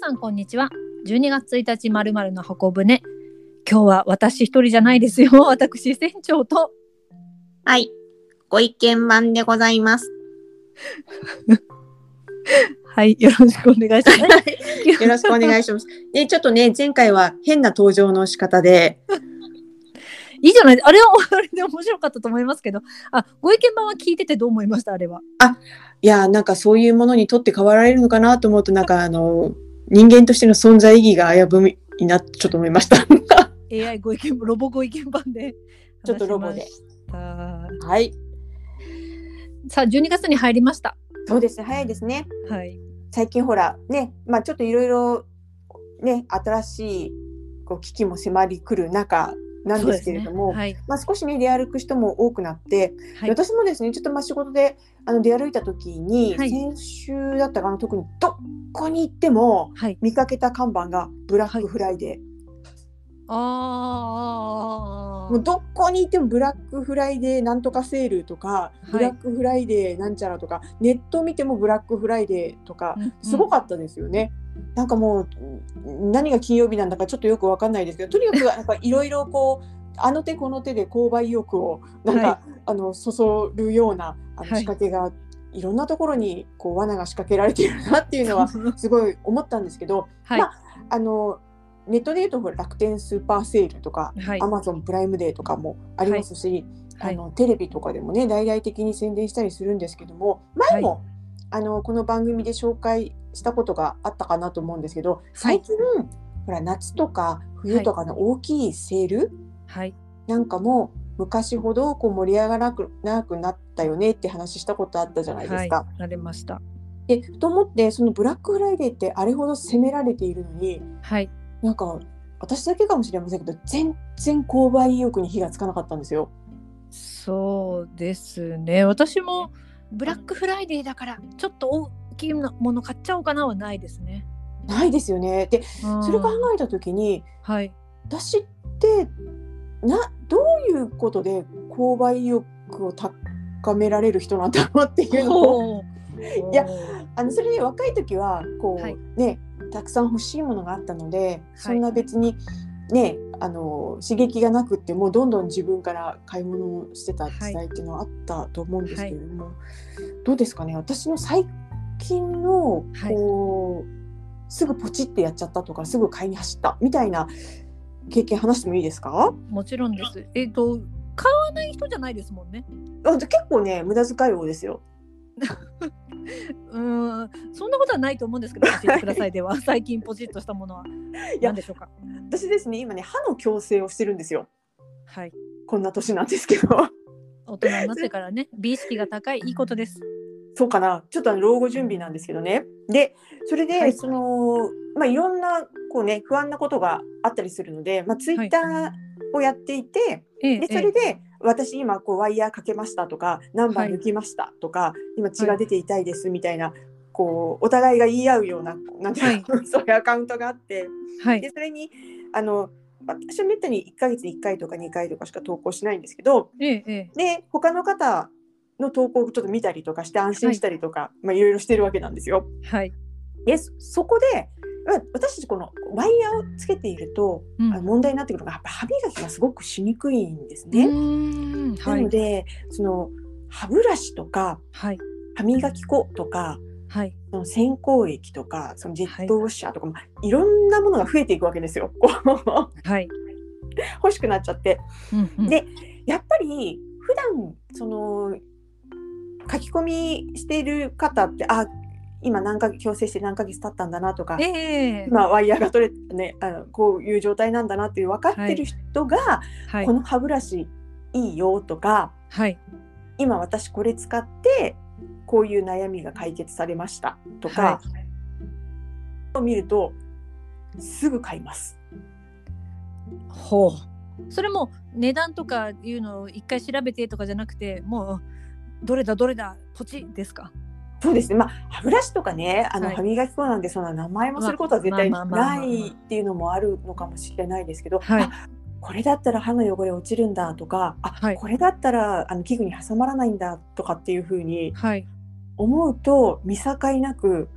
さんこんにちは。12月1日まるまるの箱舟。今日は私一人じゃないですよ。私船長と。はい。ご意見番でございます。はいよろしくお願いします。よろしくお願いします。で、ちょっとね、前回は変な登場の仕方で、いいじゃない。あれはあれで面白かったと思いますけど。あご意見番は聞いててどう思いました？あれは。いや、なんかそういうものにとって変わられるのかなと思うと、なんかあの、人間としての存在意義が危ぶいな、ちょっと思いました。AI ご意見ロボご意見番で ちょっとロボではい。さあ12月に入りましたそうですね、早いですね。はい最近ほら、ね、まあちょっといろいろ、ね、新しいこう危機も迫り来る中なんですけれども、ねはい。まあ少しね、出歩く人も多くなって、はい。私もですねちょっとまあ仕事であの出歩いた時に、はい。先週だったかな特にどこに行ってもはい。見かけた看板がブラックフライデー、あー。もうどこに行ってもブラックフライデーなんとかセールとか、い。ブラックフライデーなんちゃらとかネット見てもブラックフライデーとかうんうん。すごかったですよね。なんかもう何が金曜日なんだかちょっとよくわかんないですけどとにかくなんかいろいろこう あの手この手で購買意欲をなんか、はあのそそるようなあのはい。仕掛けが、い、ろんなところにこう罠が仕掛けられているなっていうのは すごい思ったんですけどはい、まああのネットでいうと楽天スーパーセールとか、はい。アマゾンプライムデーとかもありますし、はい。あのテレビとかでもね大々的に宣伝したりするんですけども前も、あのこの番組で紹介したことがあったかなと思うんですけど最近、ほら夏とか冬とかの大きいセール？はい。なんかも昔ほどこう盛り上がらなくなくなったよねって話したことあったじゃないですか。はい、話しました。でと思ってそのブラックフライデーってあれほど攻められているのにはい。なんか私だけかもしれませんけど全然購買意欲に火がつかなかったんですよ。そうですね。私もブラックフライデーだからちょっと大きいもの買っちゃおうかなはないですね。ないですよね。でそそれ考えた時にはい。私ってなどういうことで購買意欲を高められる人なんだろうっていうのを いやあのそれで若い時はこう、はい。ねたくさん欲しいものがあったのでそんな別にねあの刺激がなくってもうどんどん自分から買い物をしてた時代っていうのはあったと思うんですけれども、どうですかね？私の最近のはい。こう、すぐポチってやっちゃったとかすぐ買いに走ったみたいな経験話してもいいですか？もちろんです。えっ、と買わない人じゃないですもんね。あ結構ね無駄遣い多いですよ。うーんそんなことはないと思うんですけど教えてください。では 最近ポチッとしたものはや何でしょうか？私ですね今ね歯の矯正をしてるんですよ。はい。こんな年なんですけど。大人になってからね 美意識が高いいいことです。そうかな。ちょっと老後準備なんですけどね。でそれで、はい。そのまあいろんなこうね不安なことがあったりするので、まあ、ツイッターをやっていて、ええでそれで私今こうワイヤーかけましたとか何番抜きましたとか、今血が出て痛いですみたいな、こうお互いが言い合うようななんてい。うの、そういうアカウントがあってはい。でそれにあの私はめったに1ヶ月に1回とか2回とかしか投稿しないんですけど、ええええ。で他の方の投稿をちょっと見たりとかして安心したりとか、いまあ、いろいろしてるわけなんですよ。はい、でそそこでまあ私たちこのワイヤーをつけていると、うん。問題になってくるのがやっぱ歯磨きがすごくしにくいんですうね。ない。のでその歯ブラシとかはい。歯磨き粉とかはい。その洗香液とかそのジェットウォッシャーとか、い、いろんなものが増えていくわけですよ。はい、欲しくなっちゃって。うんうん。でやっぱり普段その書き込みしている方ってあ今何ヶ月矯正して何ヶ月経ったんだなとか、ええ。今ワイヤーが取れてねあのこういう状態なんだなっていう分かってる人が、はい。この歯ブラシいいよとかはい。今私これ使ってこういう悩みが解決されましたとか、を見るとすぐ買います。ほう。それも値段とかいうのを一回調べてとかじゃなくてもうどれだどれだポチですか？そうですね。まあ歯ブラシとかね、あのはい歯磨き粉なんでそんな名前もすることは絶対ないっていうのもあるのかもしれないですけど、はいあこれだったら歯の汚れ落ちるんだとか、あ、はいこれだったらあの器具に挟まらないんだとかっていうふうにはい思うと見境なく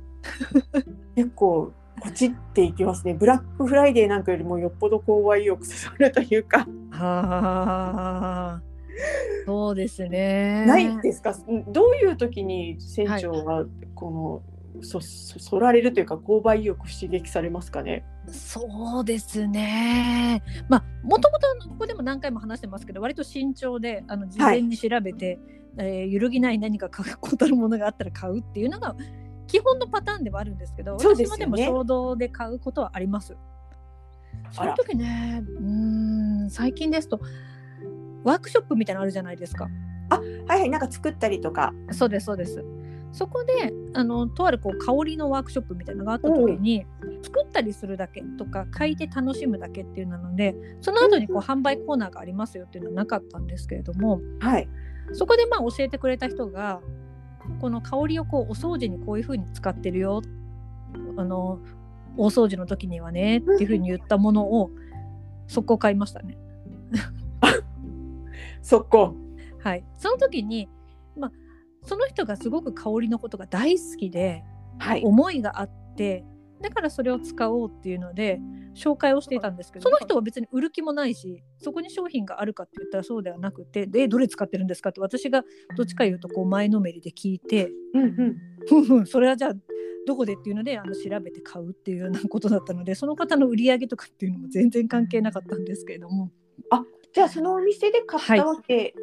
結構こっちっていきますね。ブラックフライデーなんかよりもよっぽど購買意欲そそるというか。はあ。そうですね。ないですか？どういう時に船長はこの、そそそられるというか購買意欲刺激されますかね？そうですね。まあもともとここでも何回も話してますけど割と慎重であの事前に調べて、はい、えー、揺るぎない何か確固たるものがあったら買うっていうのが基本のパターンではあるんですけど、ね、私もでも衝動で買うことはあります。その時ねうん最近ですとワークショップみたいなのあるじゃないですか。あはいはいなんか作ったりとか。そうですそうです。そこであのとあるこう香りのワークショップみたいなのがあった時に、作ったりするだけとか嗅いで楽しむだけっていうのでその後にこう販売コーナーがありますよっていうのはなかったんですけれども、はい、そこでまあ教えてくれた人がこの香りをこうお掃除にこういう風に使ってるよあの大掃除の時にはねっていう風に言ったものを速攻買いましたね。速攻はい。その時にまあその人がすごく香りのことが大好きで、はい、思いがあってだからそれを使おうっていうので紹介をしていたんですけどその人は別に売る気もないしそこに商品があるかって言ったらそうではなくてでどれ使ってるんですかって私がどっちか言うとこう前のめりで聞いて、うんうん、それはじゃあどこでっていうのであの調べて買うっていうようなことだったのでその方の売り上げとかっていうのも全然関係なかったんですけれども。あじゃあそのお店で買ったわけ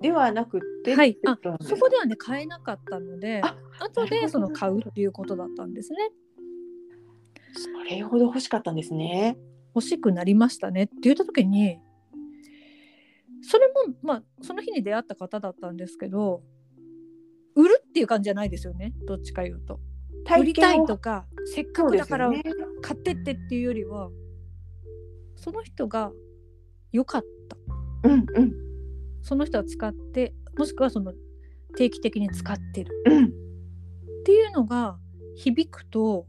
ではなくて、はい、あそこではね買えなかったのであ後でその買うっていうことだったんですね。それほど欲しかったんですね。欲しくなりましたねって言った時にそれもまあその日に出会った方だったんですけど売るっていう感じじゃないですよねどっちか言うと。売りたいとかせっかくだから買ってってっていうよりはそ,、の人が良かった、うんうん、その人は使ってもしくはその定期的に使ってる、うん、っていうのが響くと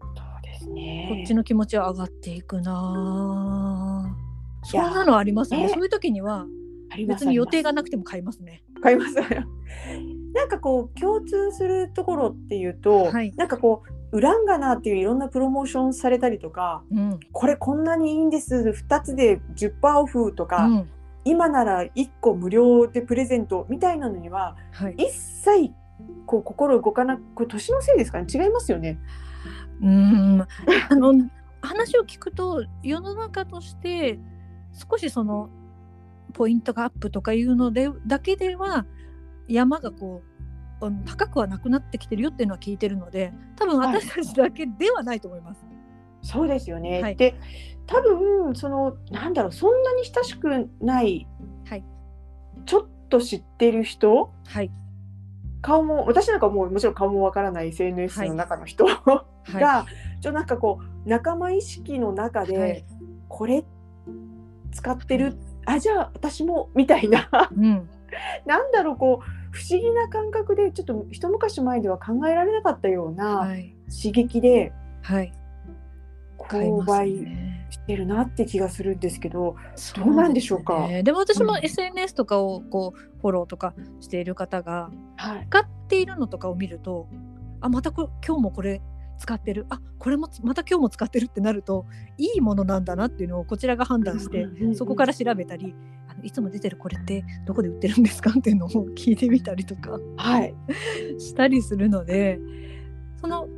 そうですね。こっちの気持ちは上がっていくなそんなのありますね、そういう時には別に予定がなくても買いますね。買います なんかこう共通するところっていうと、はい、なんかこうウランガナーっていういろんなプロモーションされたりとか、うん、これこんなにいいんです。2つで10%オフとか、うん、今なら1個無料でプレゼントみたいなのには、はい、一切こう心動かなく年のせいですかね？違いますよね。うん。あの話を聞くと世の中として少しそのポイントがアップとかいうのでだけでは山がこう高くはなくなってきてるよっていうのは聞いてるので多分私たちだけではないと思います。はい、そうですよね、はい、で多分そのなんだろうそんなに親しくない、はい、ちょっと知ってる人、はい、顔も私なんかもうもちろん顔もわからない SNS の中の人、はい、が、ちょなんかこう仲間意識の中で、はい、これ使ってるあじゃあ私もみたいな、うん、なんだろうこう不思議な感覚でちょっと一昔前では考えられなかったような刺激で、はい、購買してるなって気がするんですけど、どうなんでしょうか？で、ね,、も私も SNS とかをこうフォローとかしている方が、使っているのとかを見ると、あまたこ今日もこれ使ってる。あこれもまた今日も使ってるってなるといいものなんだなっていうのをこちらが判断して、そこから調べたりいつも出てるこれってどこで売ってるんですかっていうのを聞いてみたりとか、はい、したりするのでその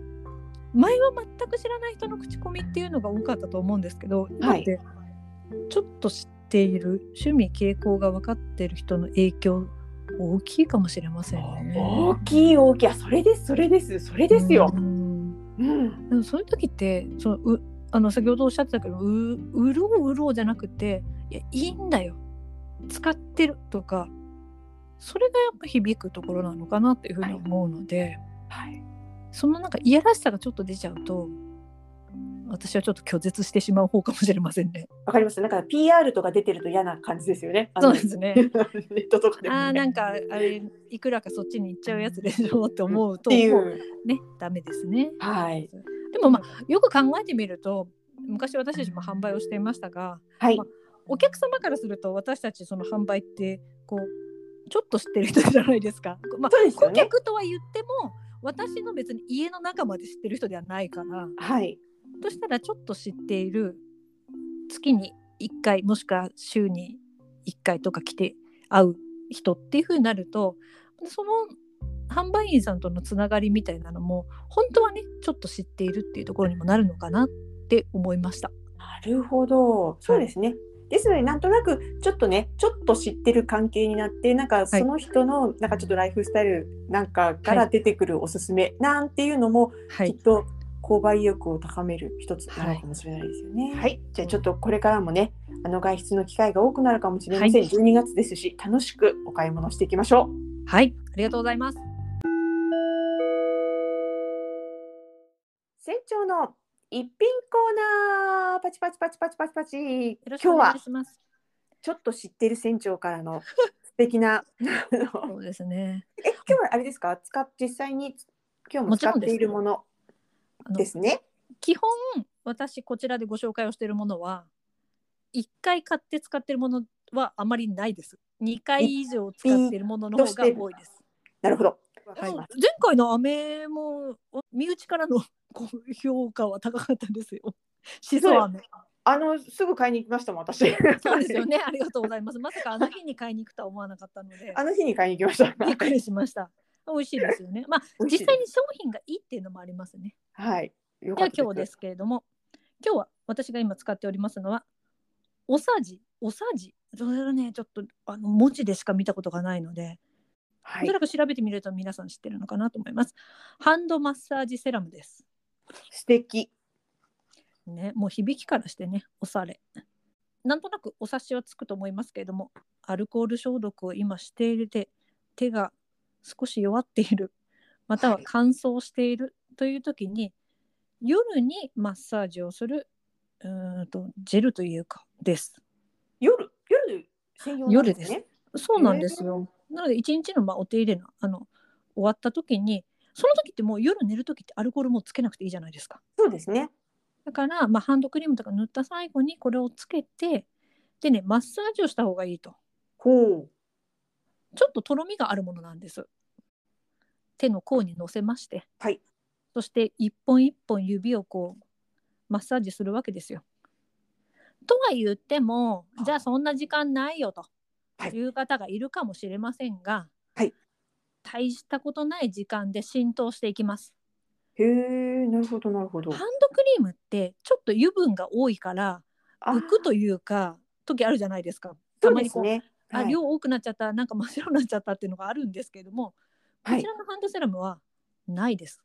前は全く知らない人の口コミっていうのが多かったと思うんですけど今ってちょっと知っている趣味傾向が分かってる人の影響大きいかもしれませんね。大きい大きい。それですそれです。それですよ。うん、うん、でもそういう時ってそのうあの先ほどおっしゃってたけどう売ろう売ろうじゃなくていやいいんだよ使ってるとかそれがやっぱ響くところなのかなっていうふうに思うので、はい、そのなんかいやらしさがちょっと出ちゃうと私はちょっと拒絶してしまう方かもしれませんね。わかります。なんか PR とか出てると嫌な感じですよね。そうですね。ネットとかでも、ね、あなんかあれいくらかそっちに行っちゃうやつでしょって思うと、ねダメですね。はい。でもまあよく考えてみると昔私たちも販売をしていましたが、はいまあ、お客様からすると私たちその販売ってこうちょっと知ってる人じゃないですか。まあ、すね、顧客とは言っても私の別に家の中まで知ってる人ではないから、はい、としたらちょっと知っている月に1回もしくは週に1回とか来て会う人っていう風になるとその販売員さんとのつながりみたいなのも本当はねちょっと知っているっていうところにもなるのかなって思いました。なるほどそうですね、はい、ですのでなんとなくちょっとねちょっと知ってる関係になってなんかその人のなんかちょっとライフスタイルなんかから出てくるおすすめなんていうのも、きっと購買意欲を高める一つなのかもしれないですよね。はい、はい、じゃあちょっとこれからもねあの外出の機会が多くなるかもしれません、はい、12月ですし楽しくお買い物していきましょう。はい。ありがとうございます。船長の一品コーナーパチパチパチパチパチパチ。今日はちょっと知ってる船長からの 素敵なそうですね。え今日はあれですか？使実際に今日も使っているものですね？基本私こちらでご紹介をしているものは1回買って使っているものはあまりないです。2回以上使っているものの方が多いです。なるほど。前回の飴も身内からの高評価は高かったですよ。しそ飴。あのすぐ買いに行きましたもん私。そうですよね。ありがとうございます。まさかあの日に買いに行くとは思わなかったので。あの日に買いに行きました。びっくりしました。美味しいですよね。まあ実際に商品がいいっていうのもありますね。はい。では今日ですけれども、今日は私が今使っておりますのはおさじ、おさじ。それはねちょっとあの文字でしか見たことがないので。はい、おそらく調べてみると皆さん知ってるのかなと思います。ハンドマッサージセラムです。素敵ね、もう響きからしてね、おされ。なんとなくお察しはつくと思いますけれども、アルコール消毒を今している手、手が少し弱っている、または乾燥しているという時に、はい、夜にマッサージをするうんとジェルというかです。夜？夜専用なんですね。そうなんですよ。なので一日のまあお手入れのあの終わった時にその時ってもう夜寝る時ってアルコールもつけなくていいじゃないですか。そうですね。だから、まあ、ハンドクリームとか塗った最後にこれをつけてでねマッサージをした方がいいと。ほう。ちょっととろみがあるものなんです。手の甲にのせまして、はい、そして一本一本指をこうマッサージするわけですよ。とは言ってもじゃあそんな時間ないよという方がいるかもしれませんが、はい、大したことない時間で浸透していきます。へえ、なるほどなるほど。ハンドクリームってちょっと油分が多いから浮くというか時あるじゃないですか。たまにこう、ねはい、あ量多くなっちゃったなんか真っ白になっちゃったっていうのがあるんですけれども、こちらのハンドセラムはないです。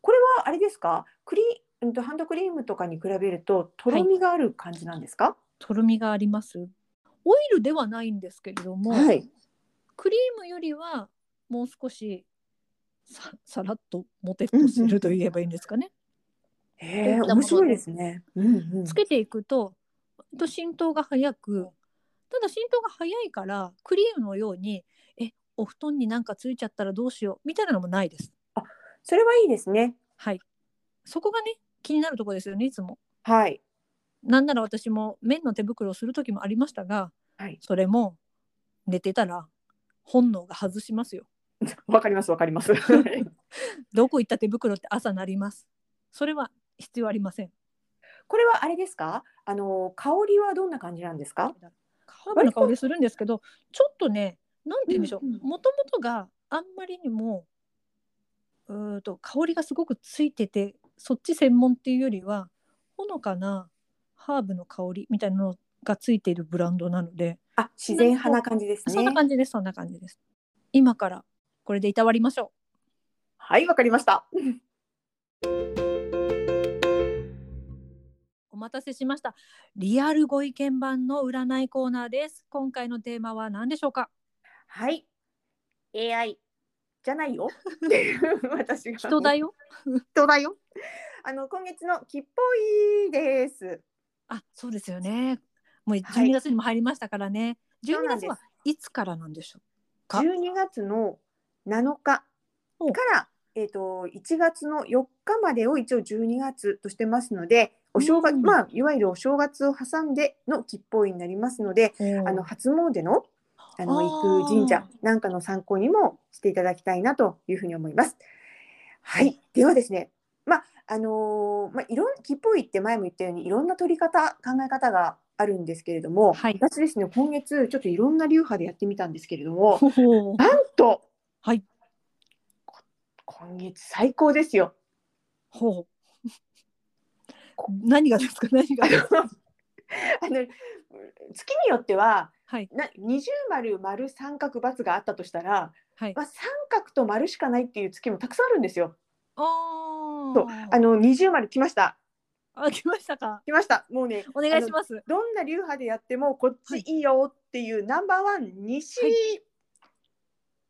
これはあれですか？クリうんとハンドクリームとかに比べるととろみがある感じなんですか、はい、とろみがあります。オイルではないんですけれども、はい、クリームよりはもう少しささらっとモテっとすると言えばいいんですかね。へえ面白いですね。うんうん、つけていくとと浸透が早くただ浸透が早いからクリームのようにえお布団になんかついちゃったらどうしようみたいなのもないです。あそれはいいですね。はいそこがね気になるところですよねいつも。はい。なんなら私も綿の手袋をする時もありましたが、はい、それも寝てたら本能が外しますよ。わかりますわかります。どこ行った手袋って朝なります。それは必要ありません。これはあれですか？あの香りはどんな感じなんですか？ハーブの香りするんですけど、ちょっとね、なんて言うんでしょう。もともとがあんまりにもうと香りがすごくついてて、そっち専門っていうよりはほのかなハーブの香りみたいなのがついているブランドなので、あ、自然派な感じですね。そんな感じです。そんな感じです。今からこれでいたわりましょう。はい、わかりました。お待たせしました。リアルご意見番の占いコーナーです。今回のテーマは何でしょうか？はい。AI じゃないよ。私が。人だよ。人だよ。あの今月のきっぽいです。あ、そうですよね。もう12月にも入りましたからね。はい、12月はいつからなんでしょうか？12月の7日から、えーと、1月の4日までを一応12月としてますのでお正月、うん、まあいわゆるお正月を挟んでの吉報になりますので、あの初詣のあの行く神社なんかの参考にもしていただきたいなというふうに思います。はい、ではですね、まああのー、まあ、いろん切符をって前も言ったようにいろんな取り方考え方があるんですけれども、はい、私ですね今月ちょっといろんな流派でやってみたんですけれどもなんと、はい、今月最高ですよ。ほう何がですか？何が？あの月によっては、はい、な二重丸丸三角×があったとしたら、はいまあ、三角と丸しかないっていう月もたくさんあるんですよ。あそうあの二重丸来ました。あ来ましたか？来ました。もうねお願いします。どんな流派でやってもこっちいいよっていう、はい、ナンバーワン西、はい、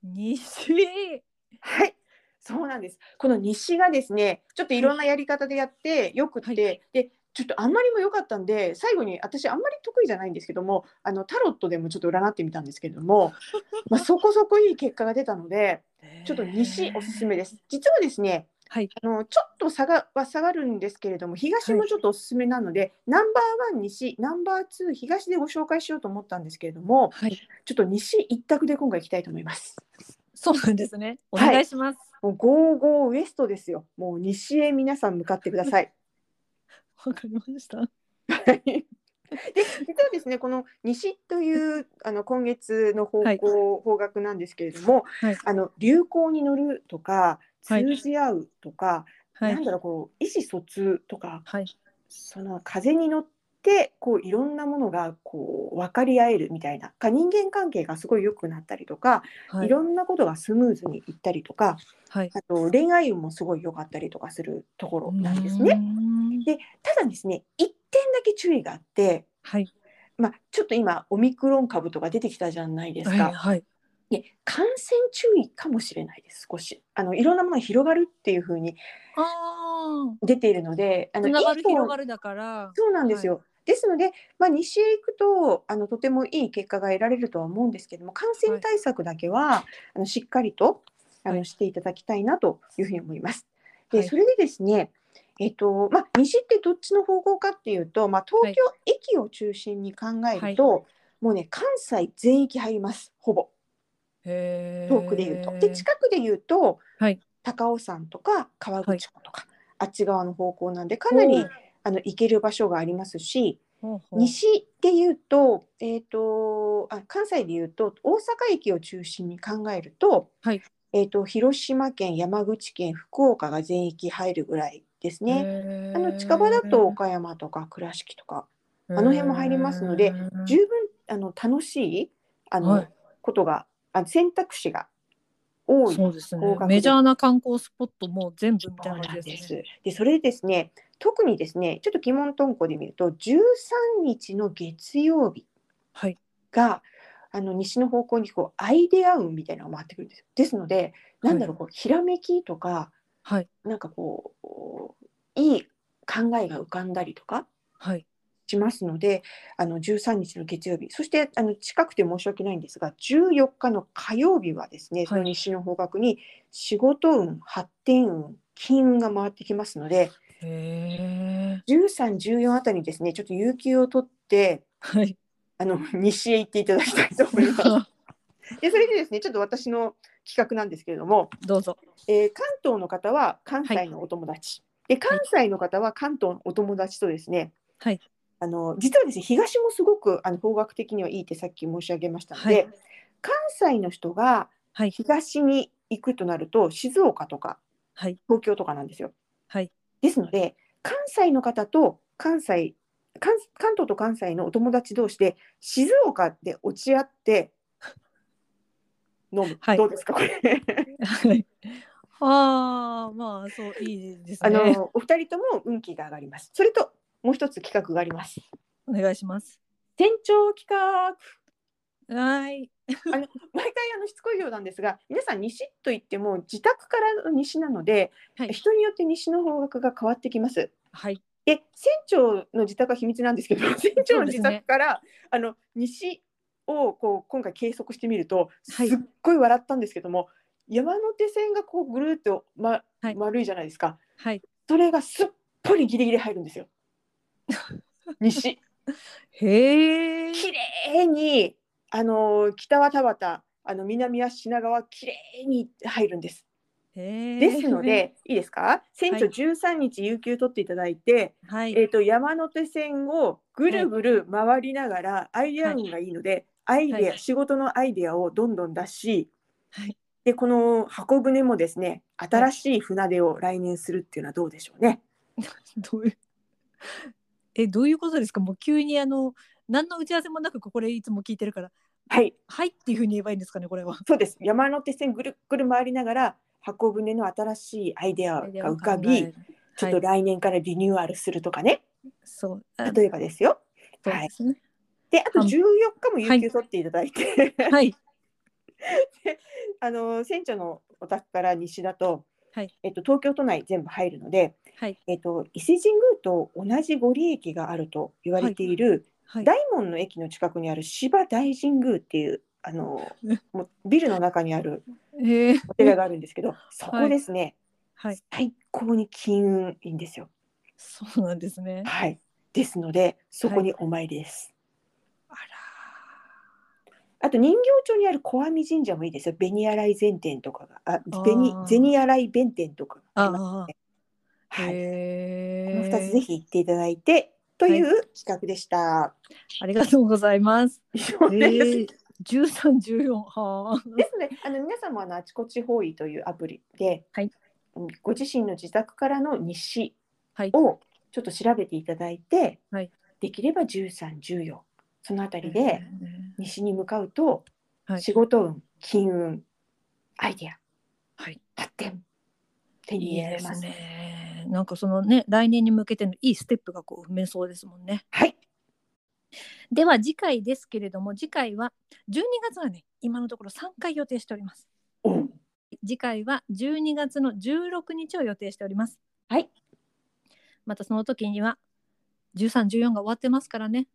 西。はい。そうなんです。この西がですねちょっといろんなやり方でやってよくて、でちょっとあんまりも良かったんで最後に私あんまり得意じゃないんですけどもあのタロットでもちょっと占ってみたんですけれども、まあ、そこそこいい結果が出たのでちょっと西おすすめです。実はですねはい、あのちょっと差がは下がるんですけれども東もちょっとおすすめなので、はい、ナンバーワン西ナンバーツー東でご紹介しようと思ったんですけれども、はい、ちょっと西一択で今回いきたいと思います。そうなんですね。お願いします。もうゴーゴーウエストですよ。もう西へ皆さん向かってください。わかりました。で実はですねこの西というあの今月の方向、はい、方角なんですけれども、はい、あの流行に乗るとか通じ合うとか、はい、なんだろうこう意思疎通とか、はい、その風に乗ってこういろんなものがこう分かり合えるみたいなか人間関係がすごい良くなったりとか、はい、いろんなことがスムーズにいったりとか、はい、あと恋愛運もすごい良かったりとかするところなんですね。でただですね一点だけ注意があって、はい。まあ、ちょっと今オミクロン株とか出てきたじゃないですか。はい、はいね、感染注意かもしれないです少し。あのいろんなものが広がるっていうふうに出ているのであの広がるだから。そうなんですよ、はい、ですので、まあ、西へ行くとあのとてもいい結果が得られるとは思うんですけども感染対策だけは、はい、あのしっかりとあのしていただきたいなというふうに思います。でそれでですねえっとまあ、西ってどっちの方向かっていうと、まあ、東京駅を中心に考えると、はい、もうね関西全域入りますほぼ遠くで言うと。で近くで言うと、はい、高尾山とか河口湖とか、はい、あっち側の方向なんでかなりあの行ける場所がありますし西で言うと,、えーと、あ関西で言うと大阪駅を中心に考えると,、はい。えーと広島県山口県福岡が全域入るぐらいですね。あの近場だと岡山とか倉敷とかあの辺も入りますので十分あの楽しいあの、はい、ことがあ選択肢が多い。そうですね。メジャーな観光スポットも全部みたいな感じです、ね、でそれでですね特にですねちょっと疑問遁甲で見ると13日の月曜日が、はい、あの西の方向にこうアイデア運みたいなのが回ってくるんですですのでなんだろう、こうひらめきとか、はい、なんかこういい考えが浮かんだりとか、はい、しますのであの13日の月曜日そしてあの近くて申し訳ないんですが14日の火曜日はですね、その西の方角に仕事運発展運金運が回ってきますので1314あたりにですねちょっと有給を取って、はい、あの西へ行っていただきたいと思います。でそれでですねちょっと私の企画なんですけれどもどうぞ、えー、関東の方は関西のお友達、はい、で関西の方は関東のお友達とですね、はい、あの実はですね東もすごくあの方角的にはいいってさっき申し上げましたので、はい、関西の人が東に行くとなると、静岡とか、はい、東京とかなんですよ。はい、ですので関西の方と関西関関東と関西のお友達同士で静岡で落ち合って飲む、はい、どうですかこれ。はい、ああまあそういいですね。あのお二人とも運気が上がります。それともう一つ企画があります。お願いします。店長企画。はい。あの 毎回あのしつこいようなんですが、皆さん西と言っても自宅からの西なので、はい、人によって西の方角が変わってきます。はい。で船長の自宅は秘密なんですけど、船長の自宅から、ね、あの西をこう今回計測してみると、すっごい笑ったんですけども、はい、山手線がこうぐるっと、まはい、丸いじゃないですか。はい。それがすっぽりギリギリ入るんですよ。西。へえ。綺麗にあの北は田端、あの南は品川綺麗に入るんです。ですので、いいですか？船長13日有給取っていただいて、はい、えーと、山手線をぐるぐる回りながら、アイデア運がいいので、アイデア、はい、仕事のアイデアをどんどん出し、はい、でこの箱舟もですね新しい船出を来年するっていうのはどうでしょうね。どういう？えどういうことですか？もう急にあの何の打ち合わせもなくこれいつも聞いてるから。はい。はいっていうふうに言えばいいんですかねこれは。そうです。山手線ぐるぐる回りながら箱舟の新しいアイデアが浮かびちょっと来年からリニューアルするとかね、はい、そう。例えばですよ。ですね、はいであと14日も有給取っていただいて、はい、あの船長のお宅から西だと、はい。えっと、東京都内全部入るので、はいえっと、伊勢神宮と同じご利益があると言われている、はい、大門の駅の近くにある芝大神宮っていうあの もうビルの中にあるお寺があるんですけど、そこですね、はい、最高に金運いいんですよ。そうなんですね。はい。ですので、そこにお参りです。あと人形町にある小阿弥神社もいいですよ。紅洗い禅店とかが、あ、紅銭洗い弁天とかありますね。はい。この二つぜひ行っていただいてという企画でした。ありがとうございます。十三十四。はですね。あの皆さんもあのあちこち方位というアプリで、はい、ご自身の自宅からの日誌をちょっと調べていただいて、はい、できれば十三十四。そのあたりで西に向かうと、仕事運、金運、アイデア、はい、発展手に入れますね。なんかそのね来年に向けてのいいステップがこう踏めそうですもんね。はい。では次回ですけれども次回は12月はね今のところ3回予定しております。次回は12月の16日を予定しております。はい。またその時には13、14が終わってますからね。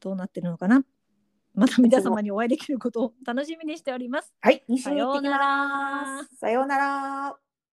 どうなってるのかなまた皆様にお会いできることを楽しみにしております。はい、さようなら。さようなら。